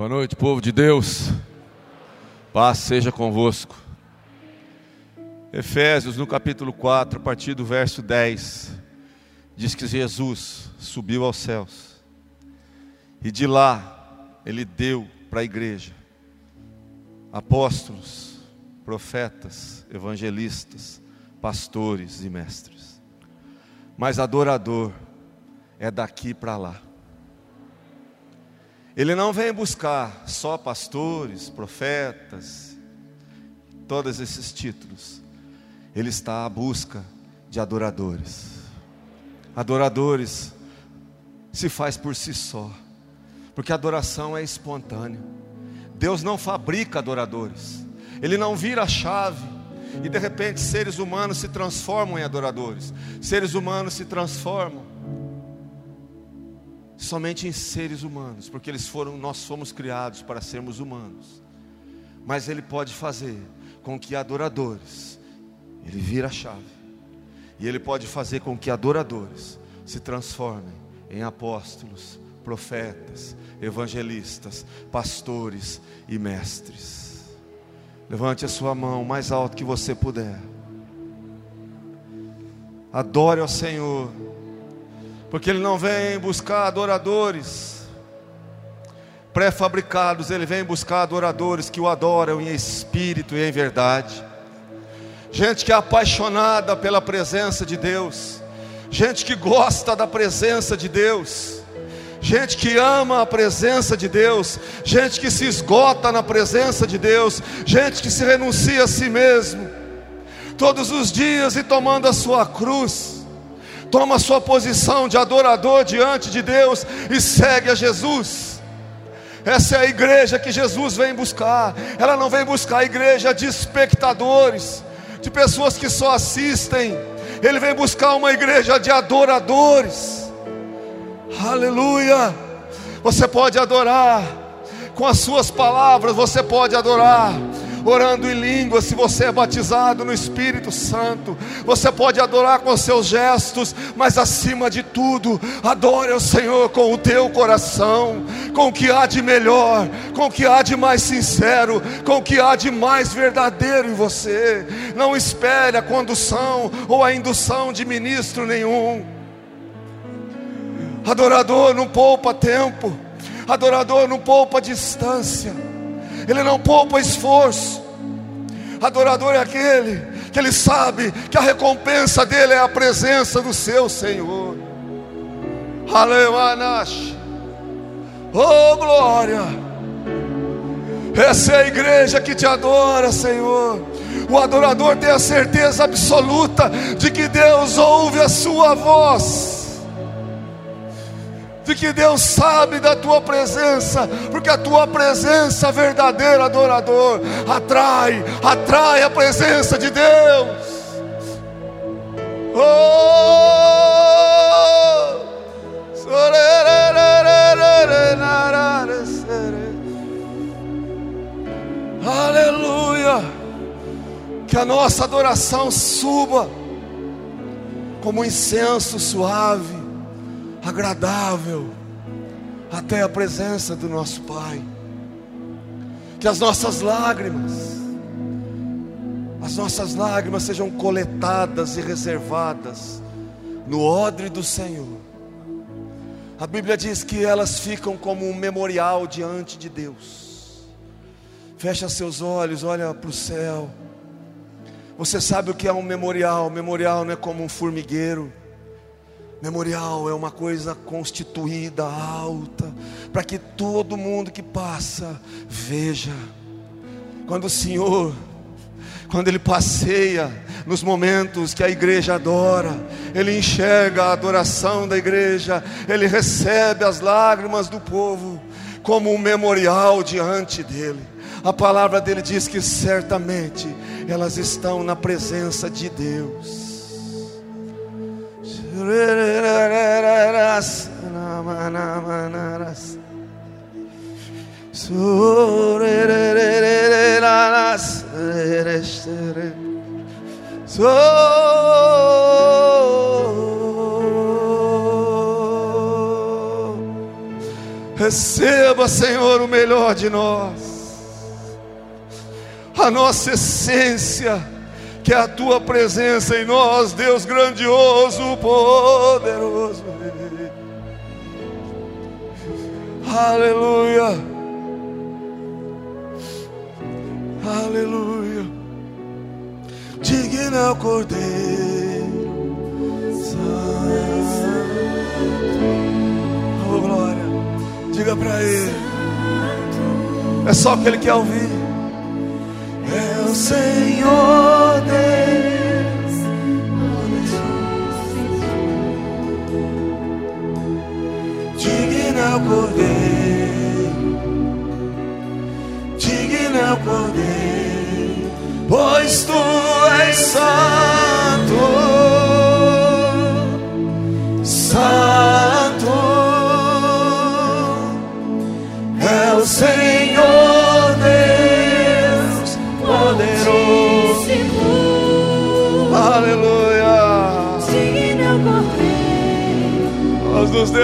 Boa noite, povo de Deus. Paz seja convosco. Efésios, no capítulo 4, a partir do verso 10, diz que Jesus subiu aos céus e de lá ele deu para a igreja apóstolos, profetas, evangelistas, pastores e mestres. Mas adorador é daqui para lá. Ele não vem buscar só pastores, profetas, todos esses títulos. Ele está à busca de adoradores. Adoradores se faz por si só, porque a adoração é espontânea. Deus não fabrica adoradores, Ele não vira a chave e de repente seres humanos se transformam em adoradores, seres humanos se transformam somente em seres humanos, porque eles foram, nós fomos criados para sermos humanos. Mas ele pode fazer com que adoradores, ele vira a chave. E ele pode fazer com que adoradores se transformem em apóstolos, profetas, evangelistas, pastores e mestres. Levante a sua mão mais alto que você puder. Adore ao Senhor porque Ele não vem buscar adoradores pré-fabricados, Ele vem buscar adoradores que o adoram em espírito e em verdade. Gente que é apaixonada pela presença de Deus, gente que gosta da presença de Deus, gente que ama a presença de Deus, gente que se esgota na presença de Deus, gente que se renuncia a si mesmo, todos os dias e tomando a sua cruz toma sua posição de adorador diante de Deus e segue a Jesus. Essa é a igreja que Jesus vem buscar. Ela não vem buscar a igreja de espectadores, de pessoas que só assistem. Ele vem buscar uma igreja de adoradores. Aleluia! Você pode adorar com as suas palavras, você pode adorar orando em línguas, se você é batizado no Espírito Santo, você pode adorar com seus gestos, mas acima de tudo, adore ao Senhor com o teu coração, com o que há de melhor, com o que há de mais sincero, com o que há de mais verdadeiro em você. Não espere a condução ou a indução de ministro nenhum. Adorador não poupa tempo, adorador não poupa distância ele não poupa esforço. Adorador é aquele que ele sabe que a recompensa dele é a presença do seu Senhor. Aleluia. Oh glória! Essa é a igreja que te adora, Senhor. O adorador tem a certeza absoluta de que Deus ouve a sua voz de que Deus sabe da tua presença, porque a tua presença verdadeira, adorador, atrai, atrai a presença de Deus. Oh! Aleluia! Que a nossa adoração suba como um incenso suave agradável até a presença do nosso Pai. Que as nossas lágrimas, as nossas lágrimas sejam coletadas e reservadas no odre do Senhor. A Bíblia diz que elas ficam como um memorial diante de Deus. Fecha seus olhos, olha para o céu. Você sabe o que é um memorial? Memorial não é como um formigueiro. Memorial é uma coisa constituída, alta, para que todo mundo que passa veja. Quando o Senhor, quando Ele passeia nos momentos que a igreja adora, Ele enxerga a adoração da igreja, Ele recebe as lágrimas do povo como um memorial diante dEle. A palavra dele diz que certamente elas estão na presença de Deus. Receba, Senhor, o melhor de nós. A nossa essência, que a tua presença em nós, Deus grandioso, poderoso. Aleluia. Aleluia. Digno é o Cordeiro. Oh, glória. Diga para ele. É só o que ele quer ouvir. É o Senhor Deus. Digno é o Cordeiro. Digno é o Cordeiro. Pois tu és. Santo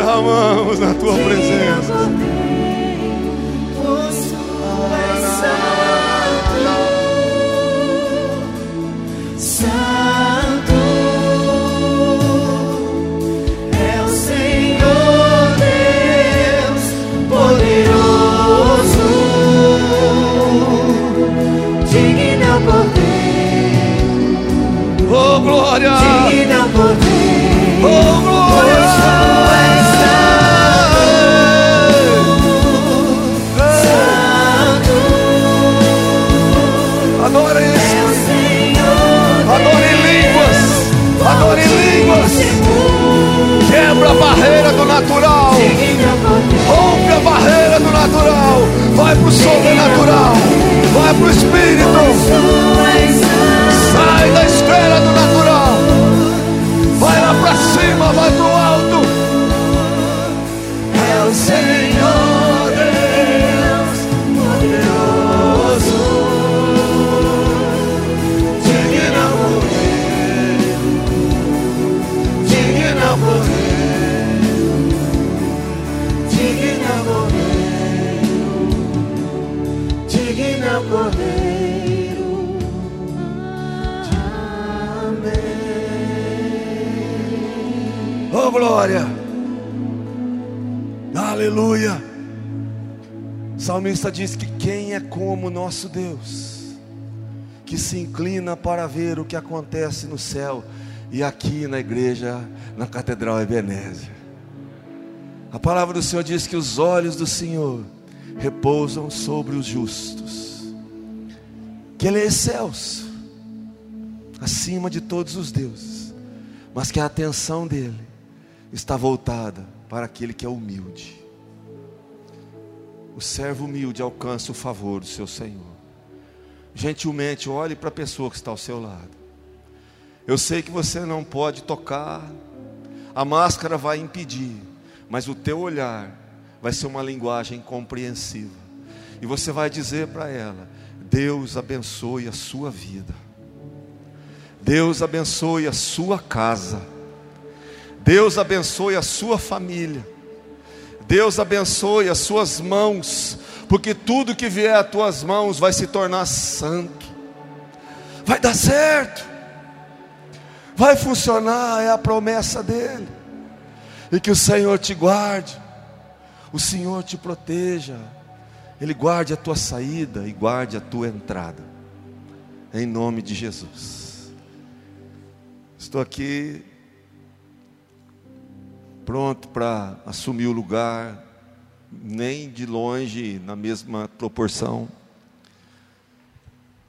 derramamos na tua presença. Que se inclina para ver o que acontece no céu e aqui na igreja, na Catedral Ebenezer. A palavra do Senhor diz que os olhos do Senhor repousam sobre os justos, que Ele é excelso, acima de todos os deuses, mas que a atenção dele está voltada para aquele que é humilde. O servo humilde alcança o favor do seu Senhor. Gentilmente olhe para a pessoa que está ao seu lado. Eu sei que você não pode tocar, a máscara vai impedir, mas o teu olhar vai ser uma linguagem compreensiva. E você vai dizer para ela: Deus abençoe a sua vida. Deus abençoe a sua casa. Deus abençoe a sua família. Deus abençoe as suas mãos, porque tudo que vier às tuas mãos vai se tornar santo. Vai dar certo. Vai funcionar, é a promessa dele. E que o Senhor te guarde. O Senhor te proteja. Ele guarde a tua saída e guarde a tua entrada. Em nome de Jesus. Estou aqui pronto para assumir o lugar, nem de longe na mesma proporção.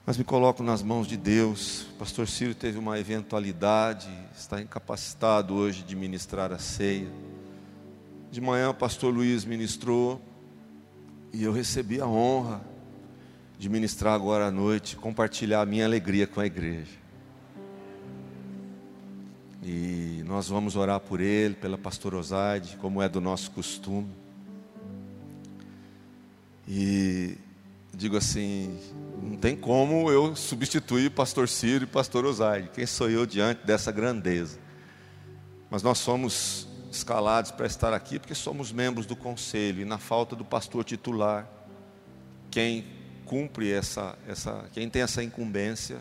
Mas me coloco nas mãos de Deus. O pastor Ciro teve uma eventualidade, está incapacitado hoje de ministrar a ceia. De manhã o pastor Luiz ministrou e eu recebi a honra de ministrar agora à noite, compartilhar a minha alegria com a igreja. E nós vamos orar por ele, pela pastora Osaide, como é do nosso costume. E digo assim, não tem como eu substituir pastor Ciro e pastor Osaide. Quem sou eu diante dessa grandeza? Mas nós somos escalados para estar aqui porque somos membros do conselho e na falta do pastor titular, quem cumpre essa, essa, quem tem essa incumbência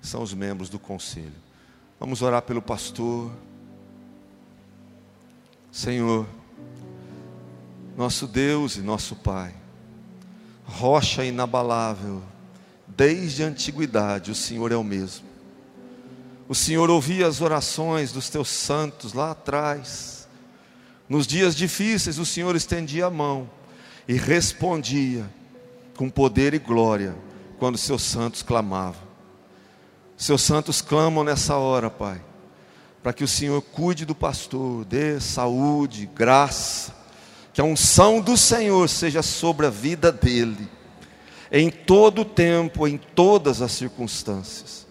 são os membros do conselho. Vamos orar pelo pastor. Senhor, nosso Deus e nosso Pai, rocha inabalável, desde a antiguidade o Senhor é o mesmo. O Senhor ouvia as orações dos teus santos lá atrás. Nos dias difíceis, o Senhor estendia a mão e respondia com poder e glória quando seus santos clamavam. Seus santos clamam nessa hora, Pai, para que o Senhor cuide do pastor, dê saúde, graça, que a unção do Senhor seja sobre a vida dele, em todo o tempo, em todas as circunstâncias.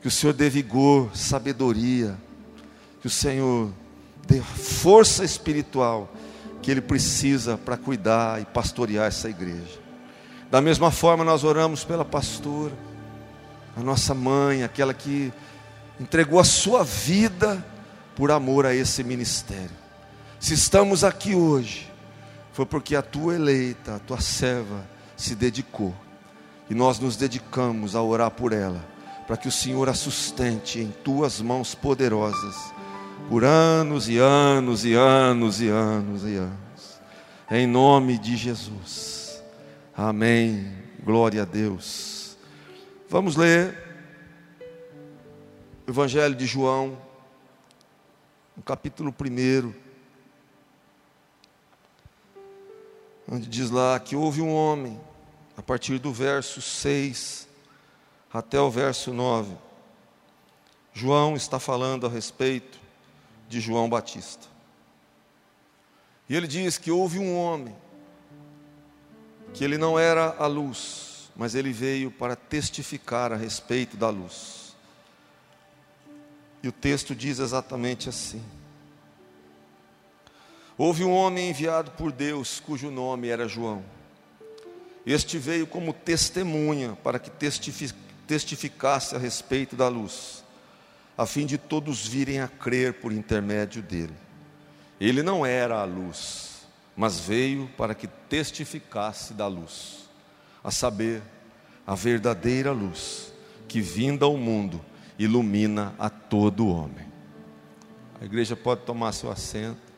Que o Senhor dê vigor, sabedoria, que o Senhor dê força espiritual que ele precisa para cuidar e pastorear essa igreja. Da mesma forma, nós oramos pela pastora, a nossa mãe, aquela que entregou a sua vida por amor a esse ministério. Se estamos aqui hoje, foi porque a tua eleita, a tua serva, se dedicou. E nós nos dedicamos a orar por ela, para que o Senhor a sustente em tuas mãos poderosas, por anos e anos e anos e anos e anos. Em nome de Jesus. Amém. Glória a Deus. Vamos ler o Evangelho de João, no capítulo 1. Onde diz lá que houve um homem, a partir do verso 6 até o verso 9. João está falando a respeito de João Batista. E ele diz que houve um homem, que ele não era a luz, mas ele veio para testificar a respeito da luz. E o texto diz exatamente assim: Houve um homem enviado por Deus, cujo nome era João. Este veio como testemunha para que testificasse a respeito da luz, a fim de todos virem a crer por intermédio dele. Ele não era a luz, mas veio para que testificasse da luz, a saber, a verdadeira luz, que vinda ao mundo ilumina a todo homem. A igreja pode tomar seu assento.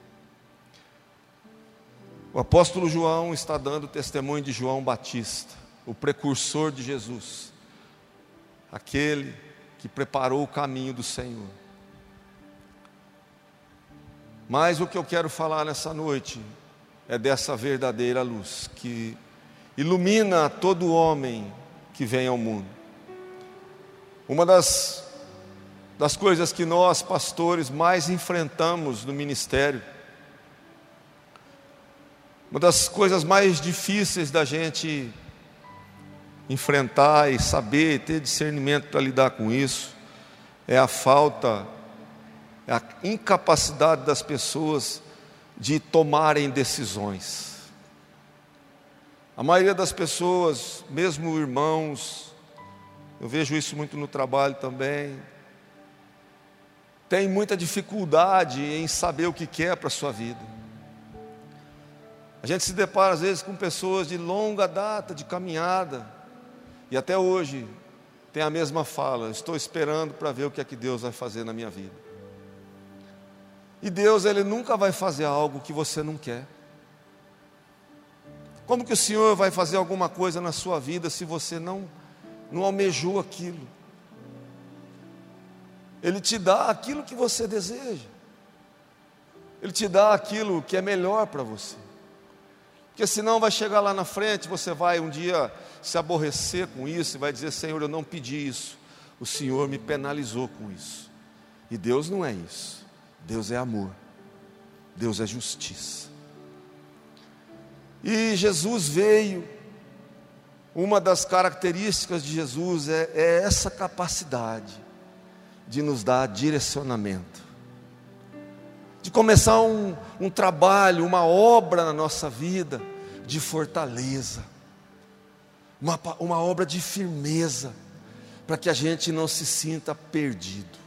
O apóstolo João está dando testemunho de João Batista, o precursor de Jesus, aquele que preparou o caminho do Senhor. Mas o que eu quero falar nessa noite é dessa verdadeira luz que ilumina todo homem que vem ao mundo. Uma das, das coisas que nós, pastores, mais enfrentamos no ministério uma das coisas mais difíceis da gente enfrentar e saber, ter discernimento para lidar com isso, é a falta, é a incapacidade das pessoas de tomarem decisões. A maioria das pessoas, mesmo irmãos, eu vejo isso muito no trabalho também, tem muita dificuldade em saber o que quer para a sua vida. A gente se depara às vezes com pessoas de longa data de caminhada e até hoje tem a mesma fala: estou esperando para ver o que é que Deus vai fazer na minha vida. E Deus, Ele nunca vai fazer algo que você não quer. Como que o Senhor vai fazer alguma coisa na sua vida se você não, não almejou aquilo? Ele te dá aquilo que você deseja, Ele te dá aquilo que é melhor para você. Porque senão vai chegar lá na frente, você vai um dia se aborrecer com isso e vai dizer: Senhor, eu não pedi isso, o Senhor me penalizou com isso. E Deus não é isso, Deus é amor, Deus é justiça. E Jesus veio, uma das características de Jesus é, é essa capacidade de nos dar direcionamento de começar um, um trabalho, uma obra na nossa vida de fortaleza, uma, uma obra de firmeza, para que a gente não se sinta perdido.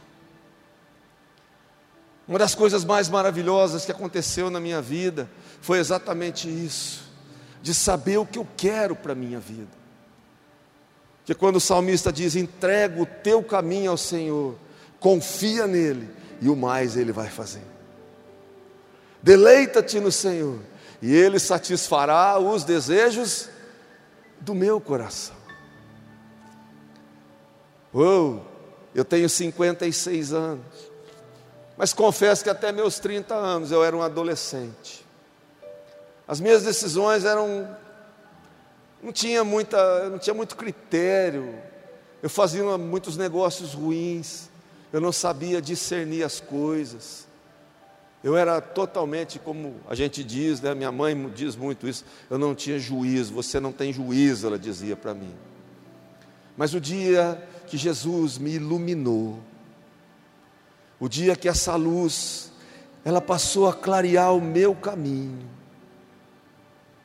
Uma das coisas mais maravilhosas que aconteceu na minha vida foi exatamente isso, de saber o que eu quero para a minha vida. Que quando o salmista diz: entrega o teu caminho ao Senhor, confia nele, e o mais ele vai fazer. Deleita-te no Senhor, e ele satisfará os desejos do meu coração. Oh, eu tenho 56 anos, mas confesso que até meus 30 anos eu era um adolescente. As minhas decisões eram não tinha muita, não tinha muito critério. Eu fazia muitos negócios ruins. Eu não sabia discernir as coisas. Eu era totalmente como a gente diz, né? Minha mãe diz muito isso. Eu não tinha juízo. Você não tem juízo, ela dizia para mim. Mas o dia que Jesus me iluminou, o dia que essa luz ela passou a clarear o meu caminho,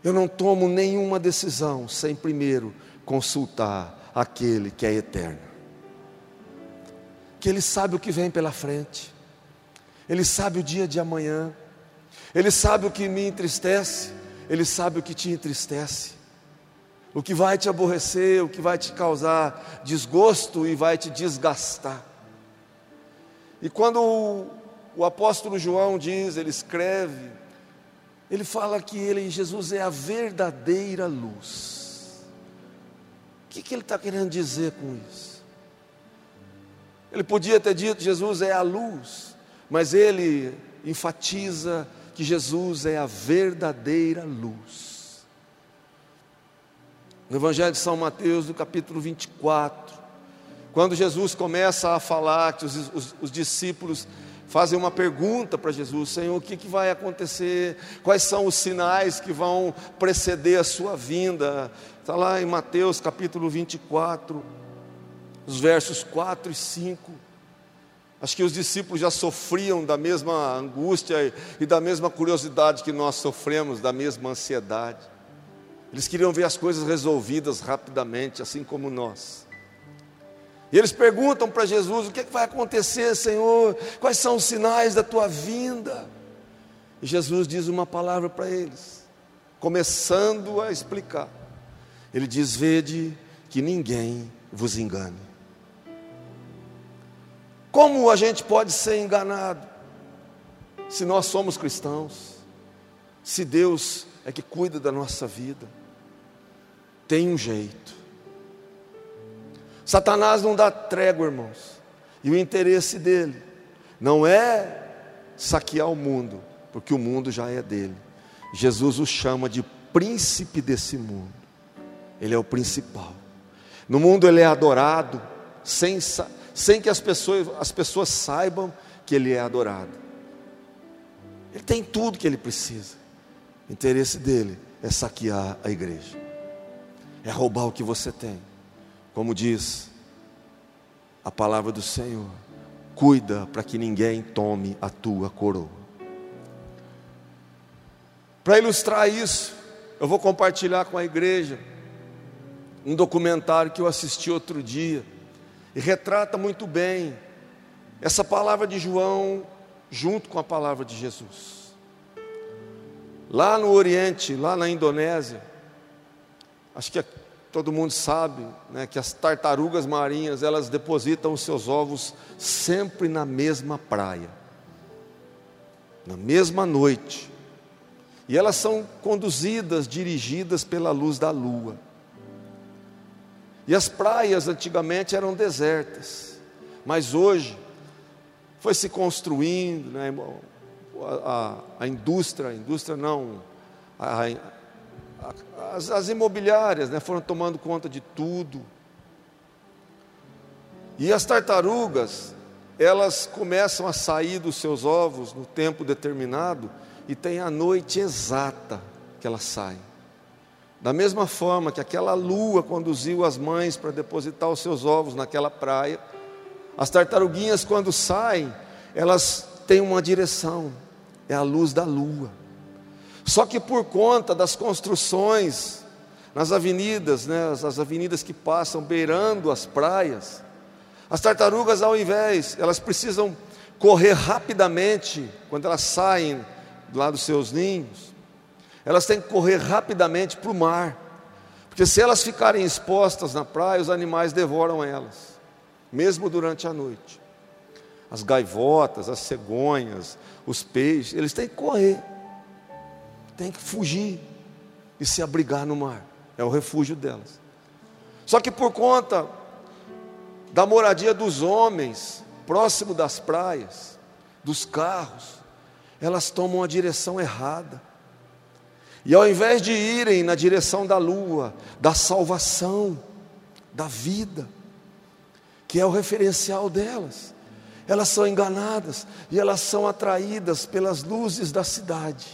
eu não tomo nenhuma decisão sem primeiro consultar aquele que é eterno. Que ele sabe o que vem pela frente. Ele sabe o dia de amanhã. Ele sabe o que me entristece, ele sabe o que te entristece. O que vai te aborrecer, o que vai te causar desgosto e vai te desgastar. E quando o, o apóstolo João diz, ele escreve, ele fala que ele, Jesus é a verdadeira luz. O que, que ele está querendo dizer com isso? Ele podia ter dito Jesus é a luz, mas ele enfatiza que Jesus é a verdadeira luz. No Evangelho de São Mateus, no capítulo 24, quando Jesus começa a falar, que os, os, os discípulos fazem uma pergunta para Jesus: Senhor, o que, que vai acontecer? Quais são os sinais que vão preceder a sua vinda? Está lá em Mateus capítulo 24, os versos 4 e 5. Acho que os discípulos já sofriam da mesma angústia e da mesma curiosidade que nós sofremos, da mesma ansiedade. Eles queriam ver as coisas resolvidas rapidamente, assim como nós. E eles perguntam para Jesus: o que, é que vai acontecer, Senhor? Quais são os sinais da tua vinda? E Jesus diz uma palavra para eles, começando a explicar. Ele diz: Vede que ninguém vos engane. Como a gente pode ser enganado se nós somos cristãos? Se Deus é que cuida da nossa vida? Tem um jeito. Satanás não dá trégua, irmãos. E o interesse dele não é saquear o mundo, porque o mundo já é dele. Jesus o chama de príncipe desse mundo. Ele é o principal. No mundo ele é adorado, sem, sem que as pessoas, as pessoas saibam que ele é adorado. Ele tem tudo que ele precisa. O interesse dele é saquear a igreja, é roubar o que você tem. Como diz a palavra do Senhor, cuida para que ninguém tome a tua coroa. Para ilustrar isso, eu vou compartilhar com a igreja um documentário que eu assisti outro dia e retrata muito bem essa palavra de João junto com a palavra de Jesus. Lá no Oriente, lá na Indonésia, acho que todo mundo sabe né, que as tartarugas marinhas elas depositam os seus ovos sempre na mesma praia, na mesma noite, e elas são conduzidas, dirigidas pela luz da lua. E as praias antigamente eram desertas, mas hoje foi se construindo, né, a, a, a indústria, a indústria não, a, as, as imobiliárias né, foram tomando conta de tudo. E as tartarugas, elas começam a sair dos seus ovos no tempo determinado e tem a noite exata que elas saem. Da mesma forma que aquela lua conduziu as mães para depositar os seus ovos naquela praia, as tartaruguinhas, quando saem, elas têm uma direção, é a luz da lua. Só que por conta das construções nas avenidas, né, as avenidas que passam beirando as praias, as tartarugas, ao invés, elas precisam correr rapidamente quando elas saem lá dos seus ninhos, elas têm que correr rapidamente para o mar, porque se elas ficarem expostas na praia, os animais devoram elas, mesmo durante a noite. As gaivotas, as cegonhas, os peixes, eles têm que correr, têm que fugir e se abrigar no mar, é o refúgio delas. Só que por conta da moradia dos homens, próximo das praias, dos carros, elas tomam a direção errada. E ao invés de irem na direção da lua, da salvação, da vida, que é o referencial delas, elas são enganadas e elas são atraídas pelas luzes da cidade.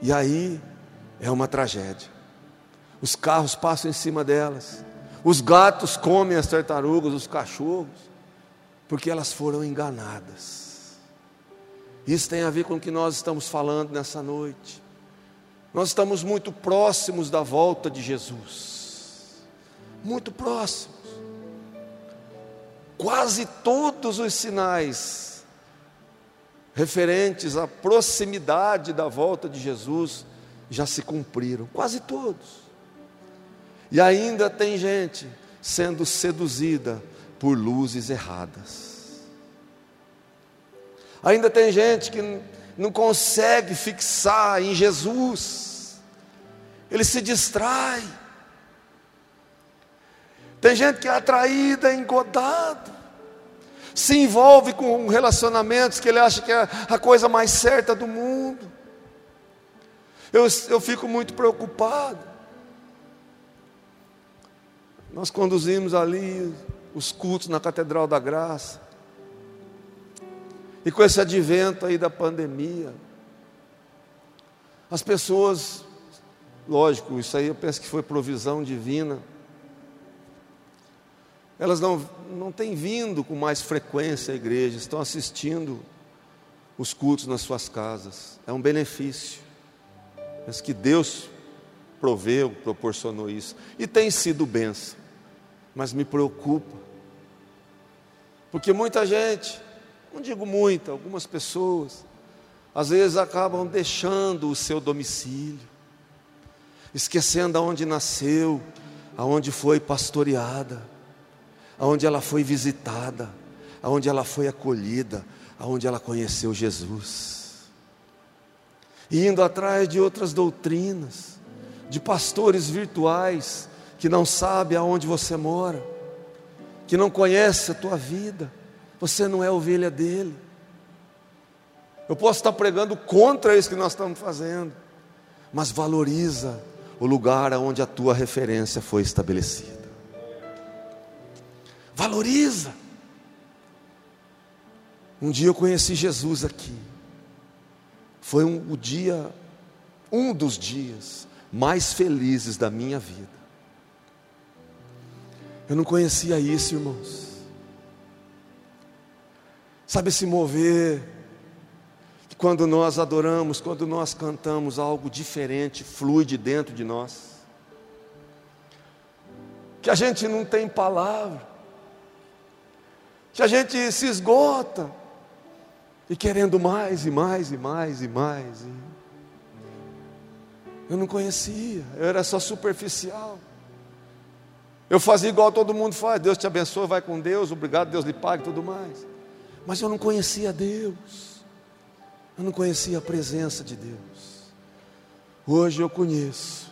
E aí é uma tragédia. Os carros passam em cima delas, os gatos comem as tartarugas, os cachorros, porque elas foram enganadas. Isso tem a ver com o que nós estamos falando nessa noite. Nós estamos muito próximos da volta de Jesus, muito próximos. Quase todos os sinais referentes à proximidade da volta de Jesus já se cumpriram, quase todos. E ainda tem gente sendo seduzida por luzes erradas. Ainda tem gente que não consegue fixar em Jesus, ele se distrai. Tem gente que é atraída, engodado, se envolve com relacionamentos que ele acha que é a coisa mais certa do mundo. Eu, eu fico muito preocupado. Nós conduzimos ali os cultos na Catedral da Graça. E com esse advento aí da pandemia, as pessoas, lógico, isso aí eu penso que foi provisão divina. Elas não, não têm vindo com mais frequência à igreja, estão assistindo os cultos nas suas casas. É um benefício. Mas que Deus proveu, proporcionou isso. E tem sido benção mas me preocupa. Porque muita gente, não digo muita, algumas pessoas, às vezes acabam deixando o seu domicílio, esquecendo aonde nasceu, aonde foi pastoreada, aonde ela foi visitada, aonde ela foi acolhida, aonde ela conheceu Jesus. E indo atrás de outras doutrinas, de pastores virtuais, que não sabe aonde você mora, que não conhece a tua vida, você não é ovelha dele. Eu posso estar pregando contra isso que nós estamos fazendo, mas valoriza o lugar onde a tua referência foi estabelecida. Valoriza. Um dia eu conheci Jesus aqui. Foi um, o dia, um dos dias mais felizes da minha vida. Eu não conhecia isso, irmãos. Sabe se mover, quando nós adoramos, quando nós cantamos, algo diferente flui de dentro de nós. Que a gente não tem palavra, que a gente se esgota, e querendo mais e mais e mais e mais. Eu não conhecia, eu era só superficial. Eu fazia igual todo mundo faz, Deus te abençoe, vai com Deus, obrigado, Deus lhe pague e tudo mais. Mas eu não conhecia Deus, eu não conhecia a presença de Deus. Hoje eu conheço,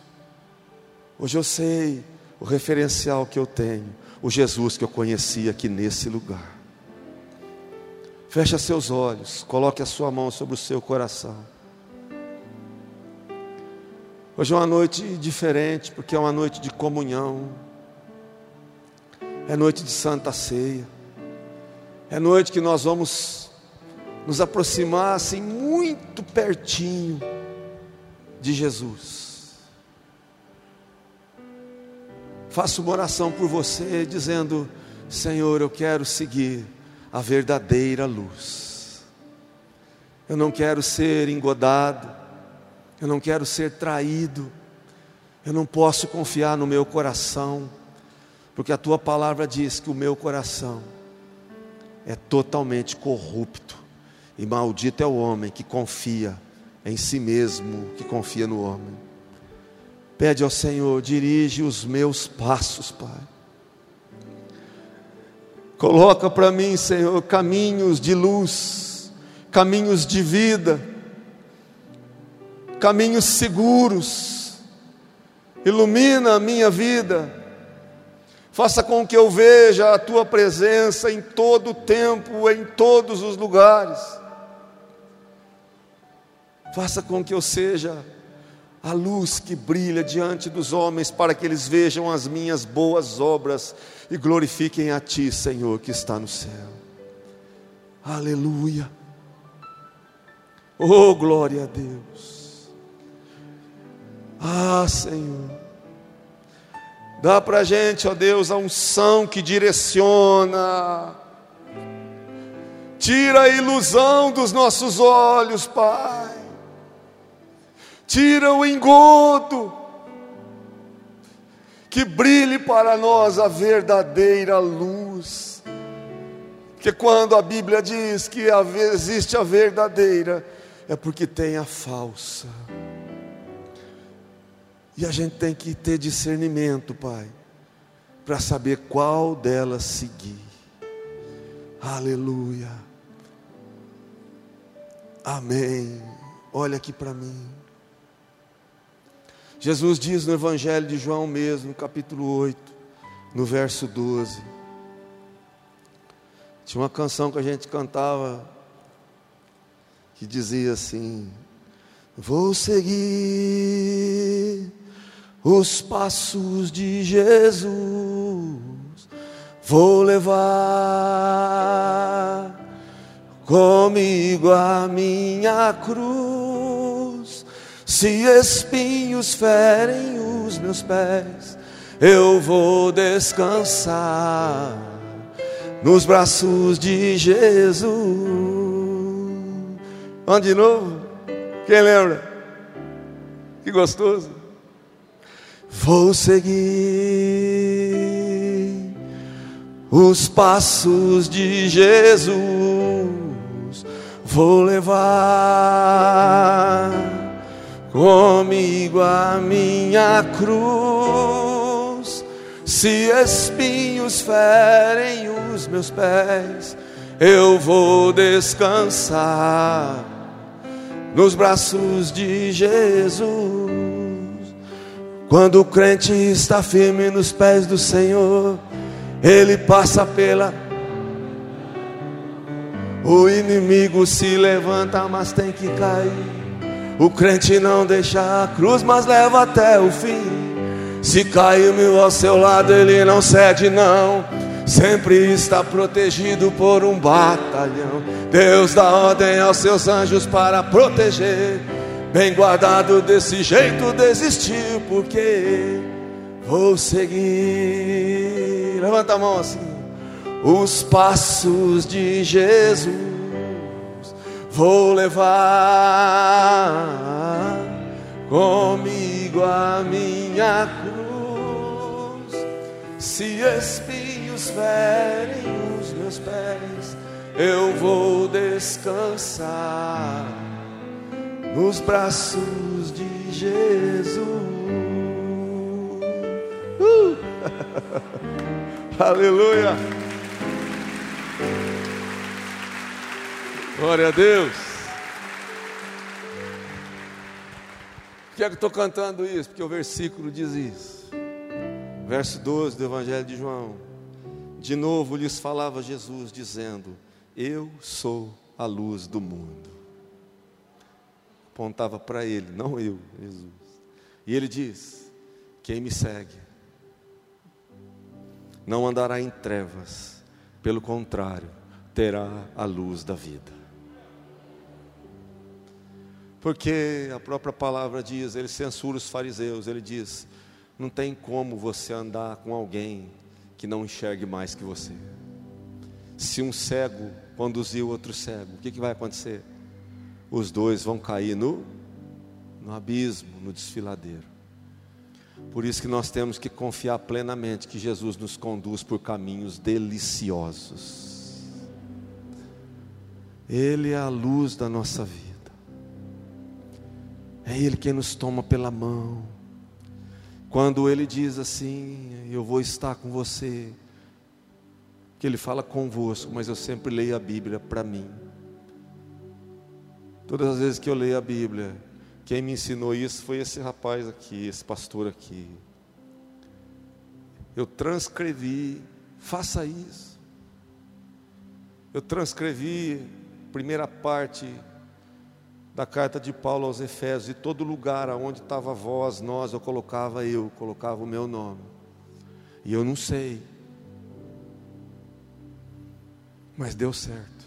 hoje eu sei o referencial que eu tenho, o Jesus que eu conheci aqui nesse lugar. Feche seus olhos, coloque a sua mão sobre o seu coração. Hoje é uma noite diferente, porque é uma noite de comunhão. É noite de santa ceia. É noite que nós vamos nos aproximar assim muito pertinho de Jesus. Faço uma oração por você dizendo: Senhor, eu quero seguir a verdadeira luz. Eu não quero ser engodado, eu não quero ser traído, eu não posso confiar no meu coração porque a tua palavra diz que o meu coração é totalmente corrupto, e maldito é o homem que confia em si mesmo que confia no homem. Pede ao Senhor, dirige os meus passos, Pai. Coloca para mim, Senhor, caminhos de luz, caminhos de vida, caminhos seguros. Ilumina a minha vida. Faça com que eu veja a tua presença em todo o tempo, em todos os lugares. Faça com que eu seja a luz que brilha diante dos homens, para que eles vejam as minhas boas obras e glorifiquem a Ti, Senhor, que está no céu. Aleluia. Oh, glória a Deus. Ah, Senhor. Dá para a gente, ó Deus, a unção que direciona. Tira a ilusão dos nossos olhos, Pai tira o engodo, que brilhe para nós a verdadeira luz. Porque quando a Bíblia diz que existe a verdadeira, é porque tem a falsa. E a gente tem que ter discernimento, Pai, para saber qual delas seguir. Aleluia. Amém. Olha aqui para mim. Jesus diz no Evangelho de João mesmo, capítulo 8, no verso 12. Tinha uma canção que a gente cantava que dizia assim: Vou seguir os passos de Jesus, vou levar comigo a minha cruz se espinhos ferem os meus pés, eu vou descansar nos braços de Jesus. Vamos de novo? Quem lembra? Que gostoso. Vou seguir os passos de Jesus, vou levar comigo a minha cruz. Se espinhos ferem os meus pés, eu vou descansar nos braços de Jesus. Quando o crente está firme nos pés do Senhor, ele passa pela. O inimigo se levanta, mas tem que cair. O crente não deixa a cruz, mas leva até o fim. Se caiu mil ao seu lado, ele não cede, não. Sempre está protegido por um batalhão. Deus dá ordem aos seus anjos para proteger. Bem guardado desse jeito, desistiu, porque vou seguir. Levanta a mão assim. Os passos de Jesus vou levar comigo a minha cruz. Se espinhos ferem os meus pés, eu vou descansar nos braços de Jesus. Uh! Aleluia! Glória a Deus. Por que é que eu estou cantando isso? Porque o versículo diz isso. Verso 12 do Evangelho de João. De novo lhes falava Jesus, dizendo: Eu sou a luz do mundo. Apontava para ele, não eu, Jesus. E ele diz: Quem me segue não andará em trevas, pelo contrário, terá a luz da vida. Porque a própria palavra diz, ele censura os fariseus, ele diz: não tem como você andar com alguém que não enxergue mais que você. Se um cego conduzir outro cego, o que, que vai acontecer? Os dois vão cair no, no abismo, no desfiladeiro. Por isso que nós temos que confiar plenamente que Jesus nos conduz por caminhos deliciosos. Ele é a luz da nossa vida. É Ele quem nos toma pela mão. Quando Ele diz assim: Eu vou estar com você, que Ele fala convosco, mas eu sempre leio a Bíblia para mim. Todas as vezes que eu leio a Bíblia, quem me ensinou isso foi esse rapaz aqui, esse pastor aqui. Eu transcrevi, faça isso. Eu transcrevi primeira parte da carta de Paulo aos Efésios, e todo lugar onde estava vós, nós, eu colocava eu, colocava o meu nome. E eu não sei, mas deu certo.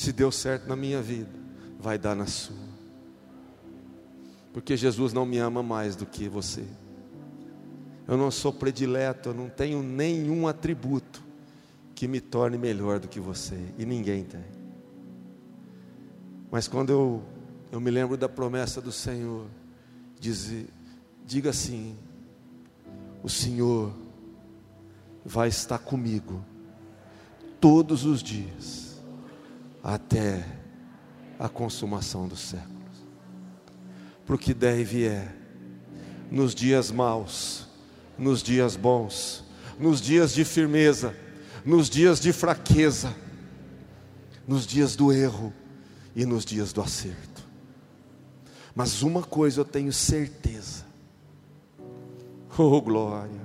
Se deu certo na minha vida, vai dar na sua. Porque Jesus não me ama mais do que você. Eu não sou predileto, eu não tenho nenhum atributo que me torne melhor do que você, e ninguém tem. Mas quando eu, eu me lembro da promessa do Senhor, diz, diga assim: o Senhor vai estar comigo todos os dias, até a consumação dos séculos. Porque deve é, nos dias maus, nos dias bons, nos dias de firmeza, nos dias de fraqueza, nos dias do erro, e nos dias do acerto. Mas uma coisa eu tenho certeza. Oh glória.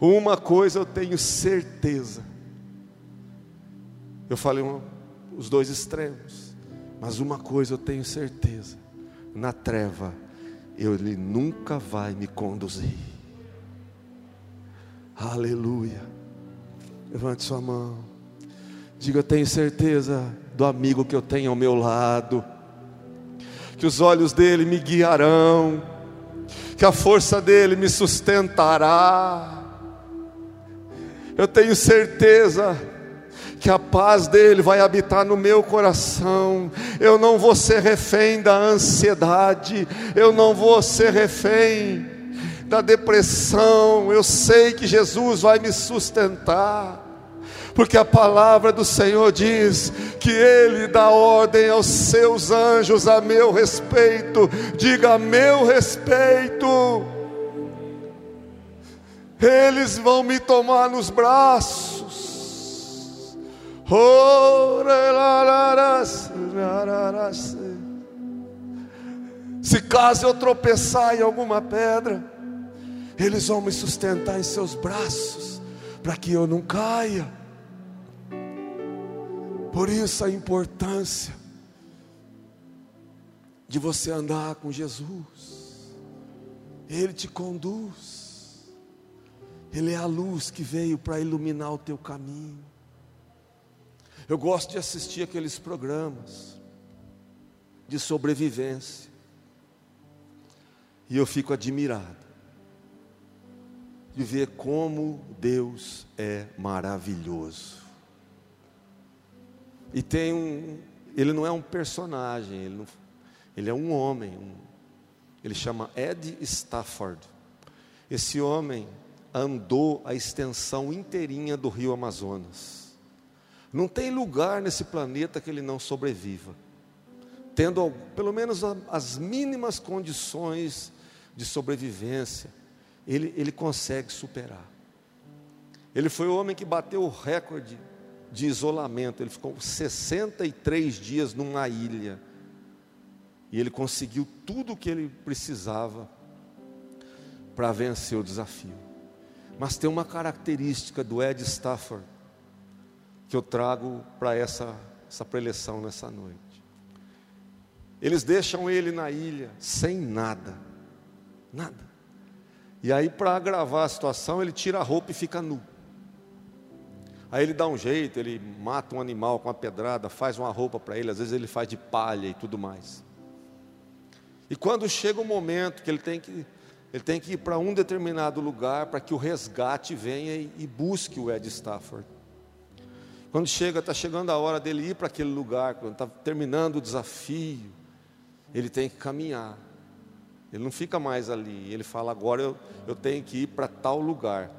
Uma coisa eu tenho certeza. Eu falei um, os dois extremos, mas uma coisa eu tenho certeza: na treva ele nunca vai me conduzir. Aleluia. Levante sua mão. Diga, eu tenho certeza do amigo que eu tenho ao meu lado, que os olhos dele me guiarão, que a força dele me sustentará. Eu tenho certeza que a paz dele vai habitar no meu coração. Eu não vou ser refém da ansiedade, eu não vou ser refém da depressão. Eu sei que Jesus vai me sustentar porque a palavra do Senhor diz que Ele dá ordem aos seus anjos a meu respeito, diga a meu respeito, eles vão me tomar nos braços. Se caso eu tropeçar em alguma pedra, eles vão me sustentar em seus braços, para que eu não caia. Por isso a importância de você andar com Jesus. Ele te conduz. Ele é a luz que veio para iluminar o teu caminho. Eu gosto de assistir aqueles programas de sobrevivência. E eu fico admirado de ver como Deus é maravilhoso. E tem um. Ele não é um personagem, ele, não, ele é um homem. Um, ele chama Ed Stafford. Esse homem andou a extensão inteirinha do rio Amazonas. Não tem lugar nesse planeta que ele não sobreviva, tendo pelo menos as mínimas condições de sobrevivência, ele, ele consegue superar. Ele foi o homem que bateu o recorde de isolamento. Ele ficou 63 dias numa ilha. E ele conseguiu tudo o que ele precisava para vencer o desafio. Mas tem uma característica do Ed Stafford que eu trago para essa, essa preleção nessa noite. Eles deixam ele na ilha sem nada, nada. E aí, para agravar a situação, ele tira a roupa e fica nu. Aí ele dá um jeito, ele mata um animal com uma pedrada, faz uma roupa para ele, às vezes ele faz de palha e tudo mais. E quando chega o momento que ele tem que, ele tem que ir para um determinado lugar para que o resgate venha e, e busque o Ed Stafford. Quando chega, está chegando a hora dele ir para aquele lugar, quando está terminando o desafio, ele tem que caminhar. Ele não fica mais ali. Ele fala: agora eu, eu tenho que ir para tal lugar.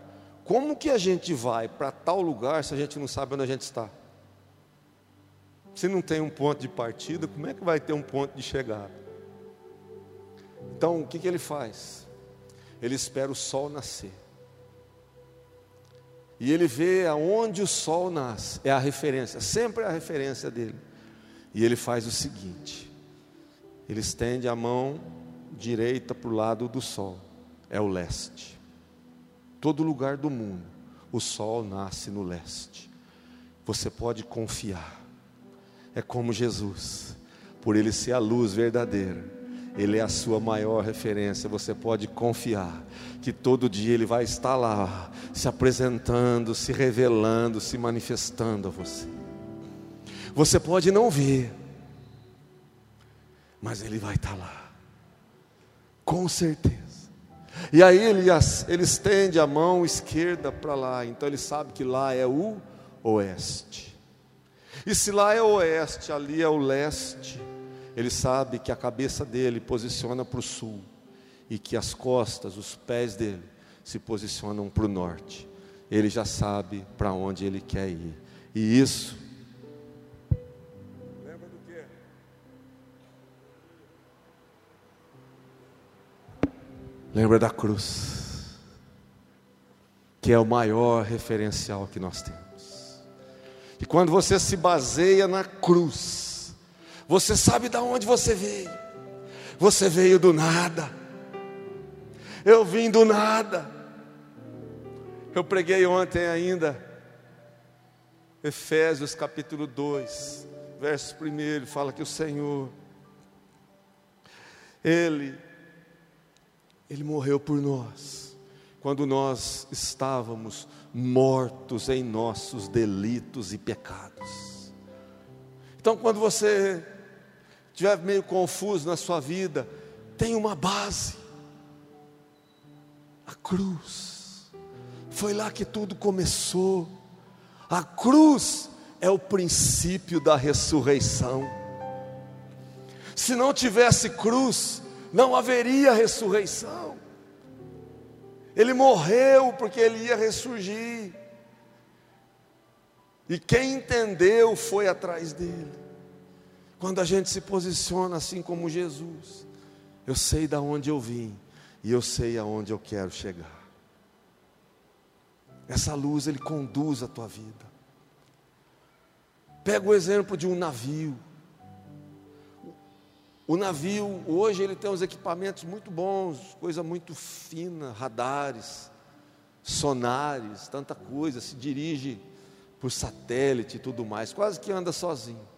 Como que a gente vai para tal lugar se a gente não sabe onde a gente está? Se não tem um ponto de partida, como é que vai ter um ponto de chegada? Então, o que, que ele faz? Ele espera o sol nascer. E ele vê aonde o sol nasce, é a referência, sempre é a referência dele. E ele faz o seguinte: ele estende a mão direita para o lado do sol, é o leste. Todo lugar do mundo, o sol nasce no leste. Você pode confiar, é como Jesus, por ele ser a luz verdadeira, ele é a sua maior referência. Você pode confiar que todo dia Ele vai estar lá, se apresentando, se revelando, se manifestando a você. Você pode não ver, mas Ele vai estar lá, com certeza. E aí ele, ele estende a mão esquerda para lá, então ele sabe que lá é o oeste. E se lá é o oeste, ali é o leste, ele sabe que a cabeça dele posiciona para o sul e que as costas, os pés dele se posicionam para o norte. Ele já sabe para onde ele quer ir. E isso lembra do quê? Lembra da cruz, que é o maior referencial que nós temos. E quando você se baseia na cruz, você sabe de onde você veio. Você veio do nada. Eu vim do nada. Eu preguei ontem ainda. Efésios capítulo 2, verso 1, fala que o Senhor, Ele, Ele morreu por nós, quando nós estávamos mortos em nossos delitos e pecados. Então, quando você estiver meio confuso na sua vida, tem uma base. A cruz. Foi lá que tudo começou. A cruz é o princípio da ressurreição. Se não tivesse cruz, não haveria ressurreição. Ele morreu porque ele ia ressurgir. E quem entendeu foi atrás dele. Quando a gente se posiciona assim como Jesus, eu sei de onde eu vim e eu sei aonde eu quero chegar. Essa luz ele conduz a tua vida. Pega o exemplo de um navio. O navio hoje ele tem uns equipamentos muito bons, coisa muito fina, radares, sonares, tanta coisa, se dirige por satélite e tudo mais, quase que anda sozinho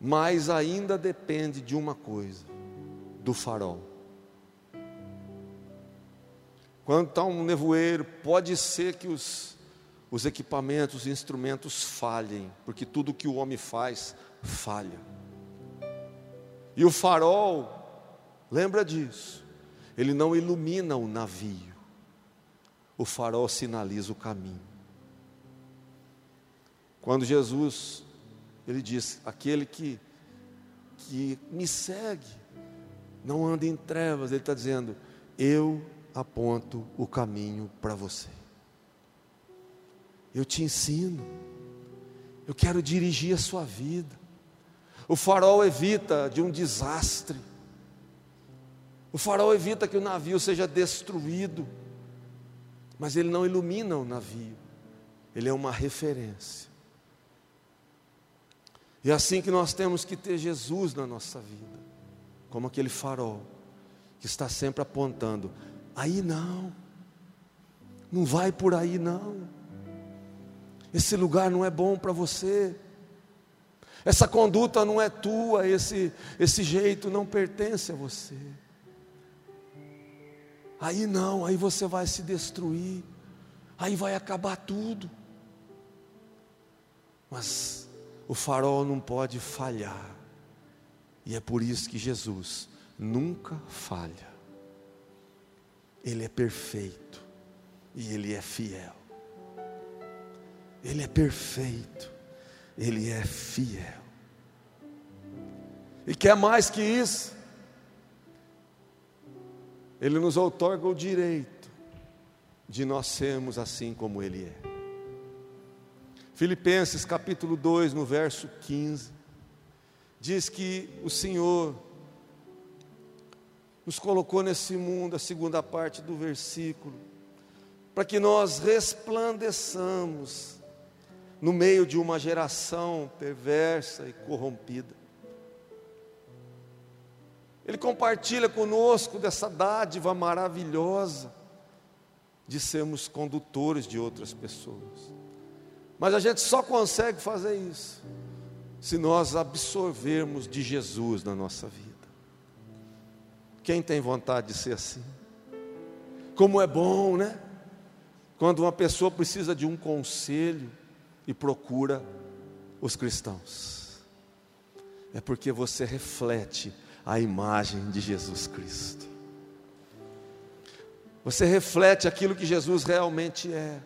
mas ainda depende de uma coisa: do farol. Quando está um nevoeiro, pode ser que os, os equipamentos, os instrumentos falhem, porque tudo que o homem faz, falha. E o farol, lembra disso, ele não ilumina o navio, o farol sinaliza o caminho. Quando Jesus ele diz: aquele que, que me segue, não anda em trevas. Ele está dizendo: eu aponto o caminho para você. Eu te ensino. Eu quero dirigir a sua vida. O farol evita de um desastre. O farol evita que o navio seja destruído. Mas ele não ilumina o navio. Ele é uma referência. É assim que nós temos que ter Jesus na nossa vida, como aquele farol que está sempre apontando: aí não, não vai por aí não, esse lugar não é bom para você, essa conduta não é tua, esse, esse jeito não pertence a você. Aí não, aí você vai se destruir, aí vai acabar tudo. Mas o farol não pode falhar. E é por isso que Jesus nunca falha. Ele é perfeito e ele é fiel. Ele é perfeito, ele é fiel. E quer mais que isso? Ele nos outorga o direito de nós sermos assim como Ele é. Filipenses capítulo 2, no verso 15, diz que o Senhor nos colocou nesse mundo, a segunda parte do versículo, para que nós resplandeçamos no meio de uma geração perversa e corrompida. Ele compartilha conosco dessa dádiva maravilhosa de sermos condutores de outras pessoas. Mas a gente só consegue fazer isso se nós absorvermos de Jesus na nossa vida. Quem tem vontade de ser assim? Como é bom, né? Quando uma pessoa precisa de um conselho, e procura os cristãos. É porque você reflete a imagem de Jesus Cristo. Você reflete aquilo que Jesus realmente é.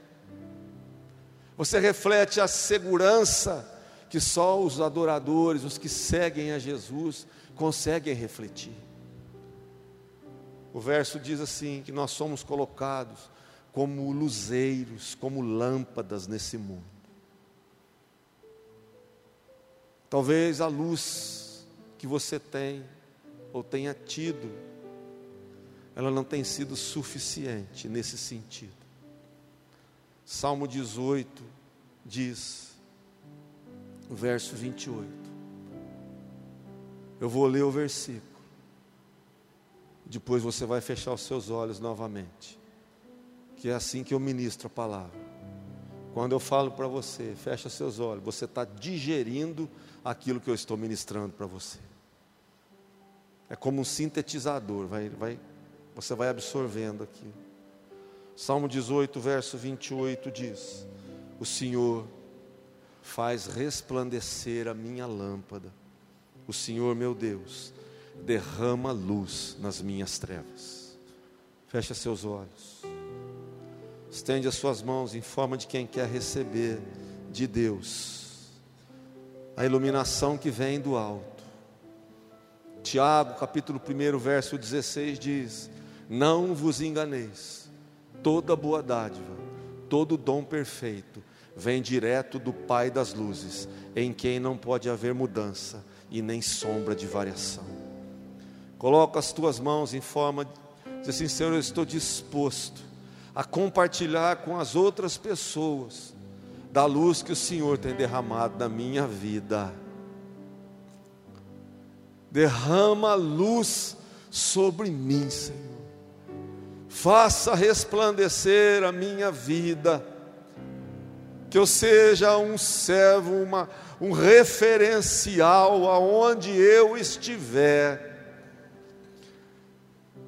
Você reflete a segurança que só os adoradores, os que seguem a Jesus, conseguem refletir. O verso diz assim: que nós somos colocados como luzeiros, como lâmpadas nesse mundo. Talvez a luz que você tem ou tenha tido, ela não tem sido suficiente nesse sentido. Salmo 18 diz, verso 28. Eu vou ler o versículo. Depois você vai fechar os seus olhos novamente. Que é assim que eu ministro a palavra. Quando eu falo para você, fecha seus olhos, você está digerindo aquilo que eu estou ministrando para você. É como um sintetizador, vai, vai, você vai absorvendo aquilo. Salmo 18, verso 28 diz: O Senhor faz resplandecer a minha lâmpada, o Senhor meu Deus derrama luz nas minhas trevas. Fecha seus olhos. Estende as suas mãos em forma de quem quer receber de Deus a iluminação que vem do alto. Tiago, capítulo 1, verso 16 diz: Não vos enganeis, toda boa dádiva, todo dom perfeito vem direto do Pai das luzes, em quem não pode haver mudança e nem sombra de variação. Coloca as tuas mãos em forma de dizer assim, Senhor, eu estou disposto a compartilhar com as outras pessoas da luz que o Senhor tem derramado na minha vida. Derrama luz sobre mim, Senhor. Faça resplandecer a minha vida. Que eu seja um servo, uma, um referencial aonde eu estiver.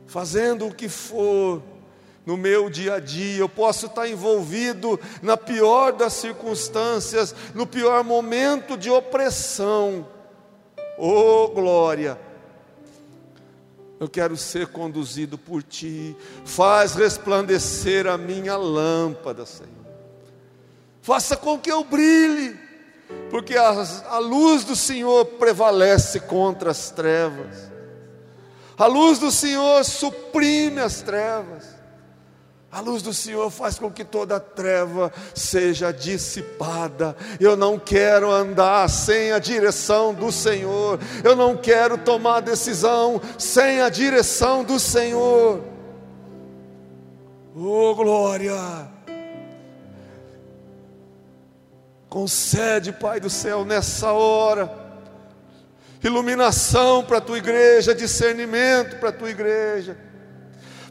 Fazendo o que for no meu dia a dia, eu posso estar envolvido na pior das circunstâncias, no pior momento de opressão. Oh, glória! Eu quero ser conduzido por ti. Faz resplandecer a minha lâmpada, Senhor. Faça com que eu brilhe, porque a, a luz do Senhor prevalece contra as trevas. A luz do Senhor suprime as trevas. A luz do Senhor faz com que toda treva seja dissipada. Eu não quero andar sem a direção do Senhor. Eu não quero tomar decisão sem a direção do Senhor. Oh, glória! Concede, Pai do céu, nessa hora, iluminação para a tua igreja, discernimento para a tua igreja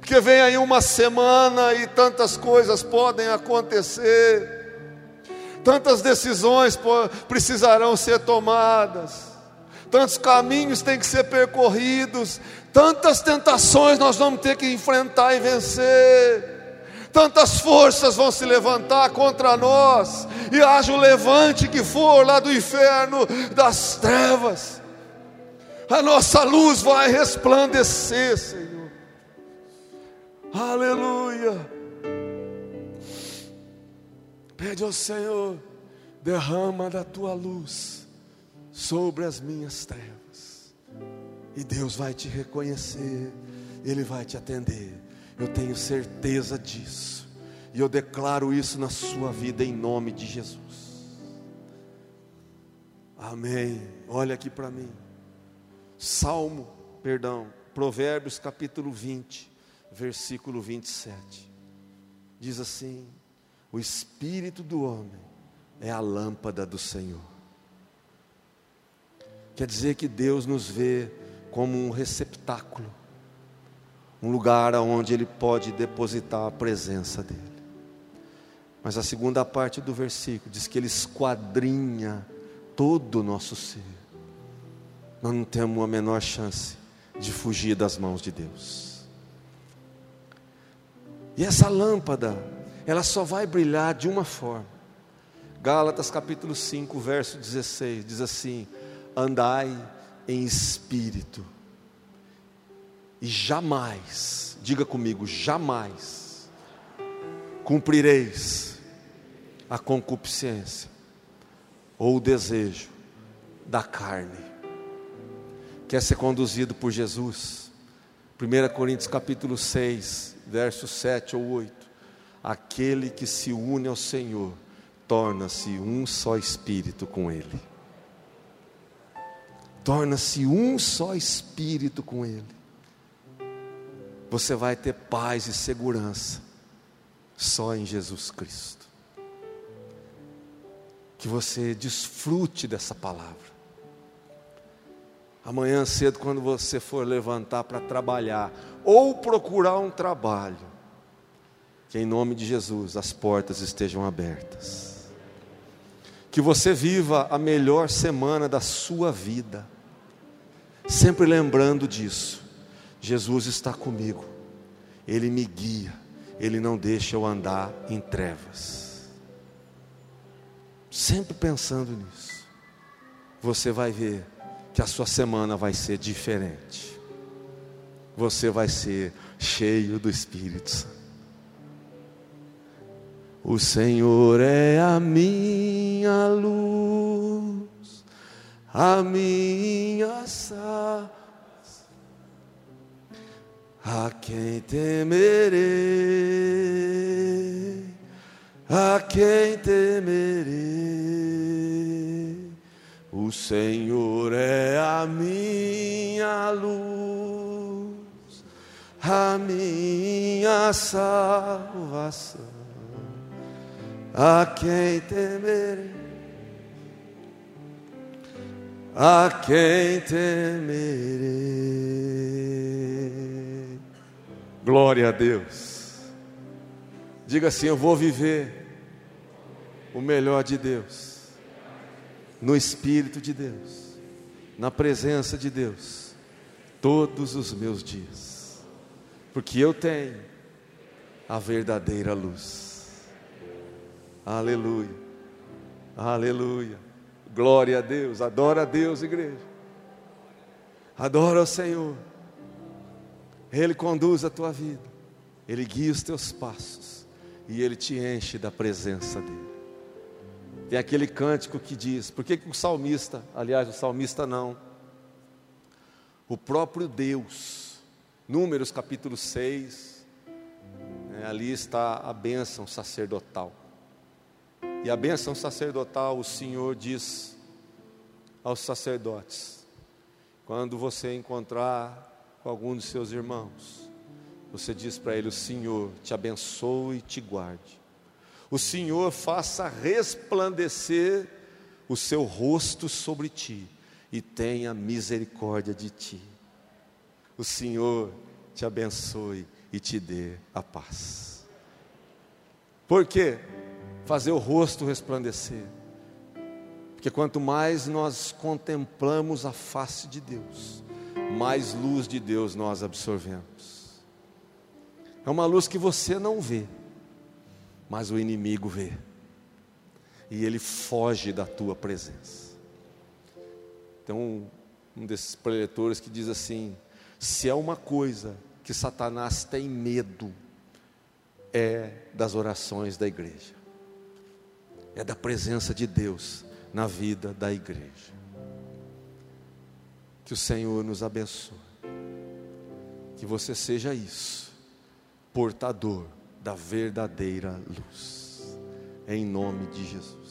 porque vem aí uma semana e tantas coisas podem acontecer, tantas decisões precisarão ser tomadas, tantos caminhos têm que ser percorridos, tantas tentações nós vamos ter que enfrentar e vencer. Tantas forças vão se levantar contra nós, e haja o levante que for lá do inferno, das trevas, a nossa luz vai resplandecer, Senhor. Aleluia. Pede ao Senhor, derrama da tua luz sobre as minhas trevas. E Deus vai te reconhecer, Ele vai te atender. Eu tenho certeza disso. E eu declaro isso na sua vida em nome de Jesus. Amém. Olha aqui para mim. Salmo, perdão, Provérbios capítulo 20, versículo 27. Diz assim: O espírito do homem é a lâmpada do Senhor. Quer dizer que Deus nos vê como um receptáculo, um lugar onde Ele pode depositar a presença dEle. Mas a segunda parte do versículo diz que Ele esquadrinha todo o nosso ser. Nós não temos a menor chance de fugir das mãos de Deus. E essa lâmpada, ela só vai brilhar de uma forma. Gálatas capítulo 5, verso 16, diz assim: Andai em espírito, e jamais, diga comigo, jamais cumprireis a concupiscência ou o desejo da carne. Quer ser conduzido por Jesus? 1 Coríntios capítulo 6, versos 7 ou 8. Aquele que se une ao Senhor torna-se um só espírito com Ele. Torna-se um só espírito com Ele. Você vai ter paz e segurança só em Jesus Cristo que você desfrute dessa palavra. Amanhã cedo, quando você for levantar para trabalhar, ou procurar um trabalho, que em nome de Jesus as portas estejam abertas. Que você viva a melhor semana da sua vida, sempre lembrando disso. Jesus está comigo, Ele me guia, Ele não deixa eu andar em trevas. Sempre pensando nisso, você vai ver que a sua semana vai ser diferente. Você vai ser cheio do Espírito. O Senhor é a minha luz, a minha salvação. A quem temerei? a quem temerei. O Senhor é a minha luz, a minha salvação. A quem temerei? A quem temerei? Glória a Deus. Diga assim: Eu vou viver o melhor de Deus, no Espírito de Deus, na presença de Deus, todos os meus dias, porque eu tenho a verdadeira luz. Aleluia, aleluia, glória a Deus, adora a Deus, igreja, adora o Senhor, Ele conduz a tua vida, Ele guia os teus passos. E Ele te enche da presença dEle. Tem aquele cântico que diz: por que, que o salmista, aliás, o salmista não, o próprio Deus, Números capítulo 6, né, ali está a bênção sacerdotal. E a bênção sacerdotal, o Senhor diz aos sacerdotes: quando você encontrar com algum dos seus irmãos, você diz para ele: O Senhor te abençoe e te guarde o Senhor faça resplandecer o seu rosto sobre ti e tenha misericórdia de ti. O Senhor te abençoe e te dê a paz. Por quê? Fazer o rosto resplandecer. Porque quanto mais nós contemplamos a face de Deus, mais luz de Deus nós absorvemos. É uma luz que você não vê mas o inimigo vê, e ele foge da tua presença. Então, um desses preletores que diz assim: se é uma coisa que Satanás tem medo, é das orações da igreja, é da presença de Deus na vida da igreja. Que o Senhor nos abençoe, que você seja isso, portador da verdadeira luz. Em nome de Jesus.